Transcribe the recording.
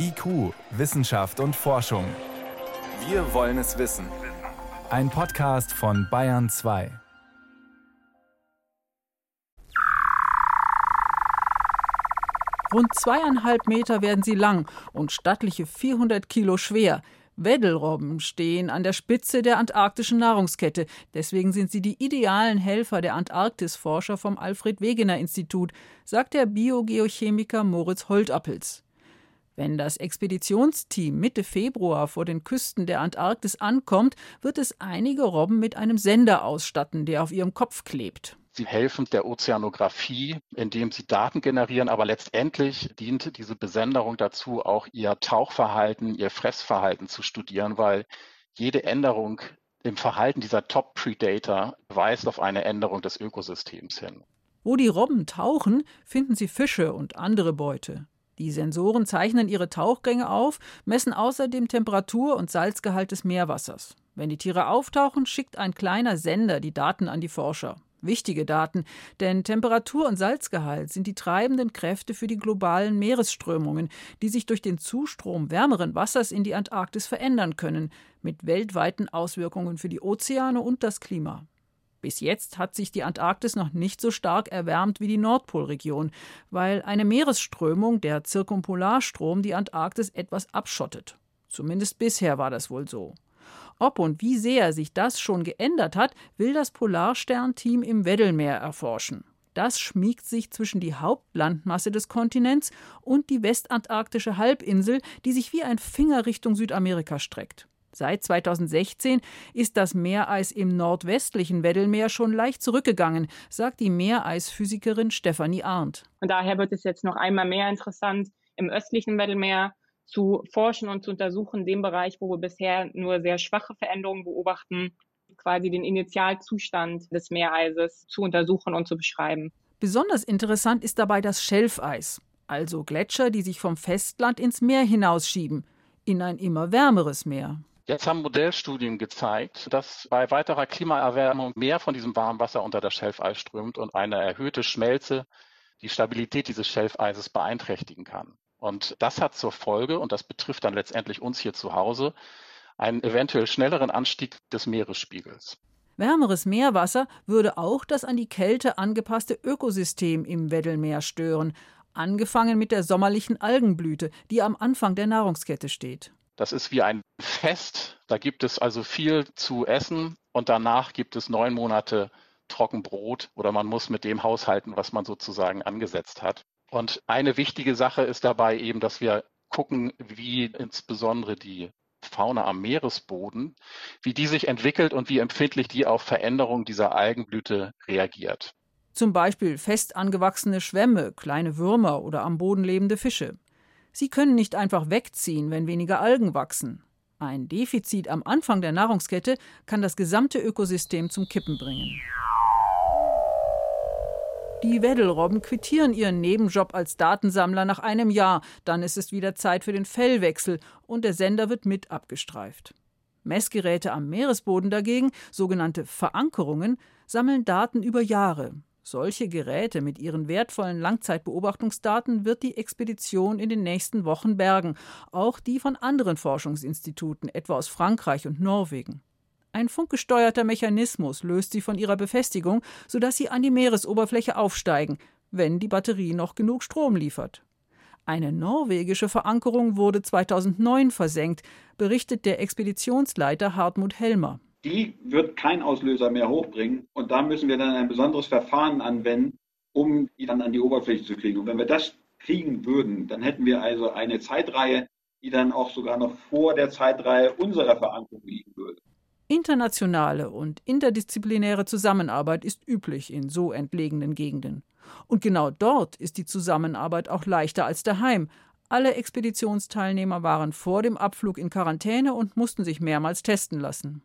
IQ, Wissenschaft und Forschung. Wir wollen es wissen. Ein Podcast von Bayern 2. Rund zweieinhalb Meter werden sie lang und stattliche 400 Kilo schwer. Weddelrobben stehen an der Spitze der antarktischen Nahrungskette. Deswegen sind sie die idealen Helfer der Antarktisforscher vom Alfred Wegener Institut, sagt der Biogeochemiker Moritz Holtappels. Wenn das Expeditionsteam Mitte Februar vor den Küsten der Antarktis ankommt, wird es einige Robben mit einem Sender ausstatten, der auf ihrem Kopf klebt. Sie helfen der Ozeanographie, indem sie Daten generieren, aber letztendlich dient diese Besenderung dazu, auch ihr Tauchverhalten, ihr Fressverhalten zu studieren, weil jede Änderung im Verhalten dieser Top-Predator weist auf eine Änderung des Ökosystems hin. Wo die Robben tauchen, finden sie Fische und andere Beute. Die Sensoren zeichnen ihre Tauchgänge auf, messen außerdem Temperatur und Salzgehalt des Meerwassers. Wenn die Tiere auftauchen, schickt ein kleiner Sender die Daten an die Forscher. Wichtige Daten, denn Temperatur und Salzgehalt sind die treibenden Kräfte für die globalen Meeresströmungen, die sich durch den Zustrom wärmeren Wassers in die Antarktis verändern können, mit weltweiten Auswirkungen für die Ozeane und das Klima. Bis jetzt hat sich die Antarktis noch nicht so stark erwärmt wie die Nordpolregion, weil eine Meeresströmung, der Zirkumpolarstrom, die Antarktis etwas abschottet. Zumindest bisher war das wohl so. Ob und wie sehr sich das schon geändert hat, will das Polarsternteam im Weddellmeer erforschen. Das schmiegt sich zwischen die Hauptlandmasse des Kontinents und die westantarktische Halbinsel, die sich wie ein Finger Richtung Südamerika streckt. Seit 2016 ist das Meereis im nordwestlichen Weddellmeer schon leicht zurückgegangen, sagt die Meereisphysikerin Stefanie Arndt. Und daher wird es jetzt noch einmal mehr interessant, im östlichen Weddellmeer zu forschen und zu untersuchen, dem Bereich, wo wir bisher nur sehr schwache Veränderungen beobachten, quasi den Initialzustand des Meereises zu untersuchen und zu beschreiben. Besonders interessant ist dabei das Schelfeis, also Gletscher, die sich vom Festland ins Meer hinausschieben, in ein immer wärmeres Meer. Jetzt haben Modellstudien gezeigt, dass bei weiterer Klimaerwärmung mehr von diesem warmen Wasser unter das Schelfeis strömt und eine erhöhte Schmelze die Stabilität dieses Schelfeises beeinträchtigen kann. Und das hat zur Folge, und das betrifft dann letztendlich uns hier zu Hause, einen eventuell schnelleren Anstieg des Meeresspiegels. Wärmeres Meerwasser würde auch das an die Kälte angepasste Ökosystem im Weddellmeer stören, angefangen mit der sommerlichen Algenblüte, die am Anfang der Nahrungskette steht. Das ist wie ein Fest. Da gibt es also viel zu essen und danach gibt es neun Monate Trockenbrot oder man muss mit dem haushalten, was man sozusagen angesetzt hat. Und eine wichtige Sache ist dabei eben, dass wir gucken, wie insbesondere die Fauna am Meeresboden, wie die sich entwickelt und wie empfindlich die auf Veränderungen dieser Algenblüte reagiert. Zum Beispiel fest angewachsene Schwämme, kleine Würmer oder am Boden lebende Fische. Sie können nicht einfach wegziehen, wenn weniger Algen wachsen. Ein Defizit am Anfang der Nahrungskette kann das gesamte Ökosystem zum Kippen bringen. Die Weddelrobben quittieren ihren Nebenjob als Datensammler nach einem Jahr. Dann ist es wieder Zeit für den Fellwechsel und der Sender wird mit abgestreift. Messgeräte am Meeresboden dagegen, sogenannte Verankerungen, sammeln Daten über Jahre. Solche Geräte mit ihren wertvollen Langzeitbeobachtungsdaten wird die Expedition in den nächsten Wochen bergen, auch die von anderen Forschungsinstituten, etwa aus Frankreich und Norwegen. Ein funkgesteuerter Mechanismus löst sie von ihrer Befestigung, sodass sie an die Meeresoberfläche aufsteigen, wenn die Batterie noch genug Strom liefert. Eine norwegische Verankerung wurde 2009 versenkt, berichtet der Expeditionsleiter Hartmut Helmer die wird kein Auslöser mehr hochbringen. Und da müssen wir dann ein besonderes Verfahren anwenden, um die dann an die Oberfläche zu kriegen. Und wenn wir das kriegen würden, dann hätten wir also eine Zeitreihe, die dann auch sogar noch vor der Zeitreihe unserer Verankerung liegen würde. Internationale und interdisziplinäre Zusammenarbeit ist üblich in so entlegenen Gegenden. Und genau dort ist die Zusammenarbeit auch leichter als daheim. Alle Expeditionsteilnehmer waren vor dem Abflug in Quarantäne und mussten sich mehrmals testen lassen.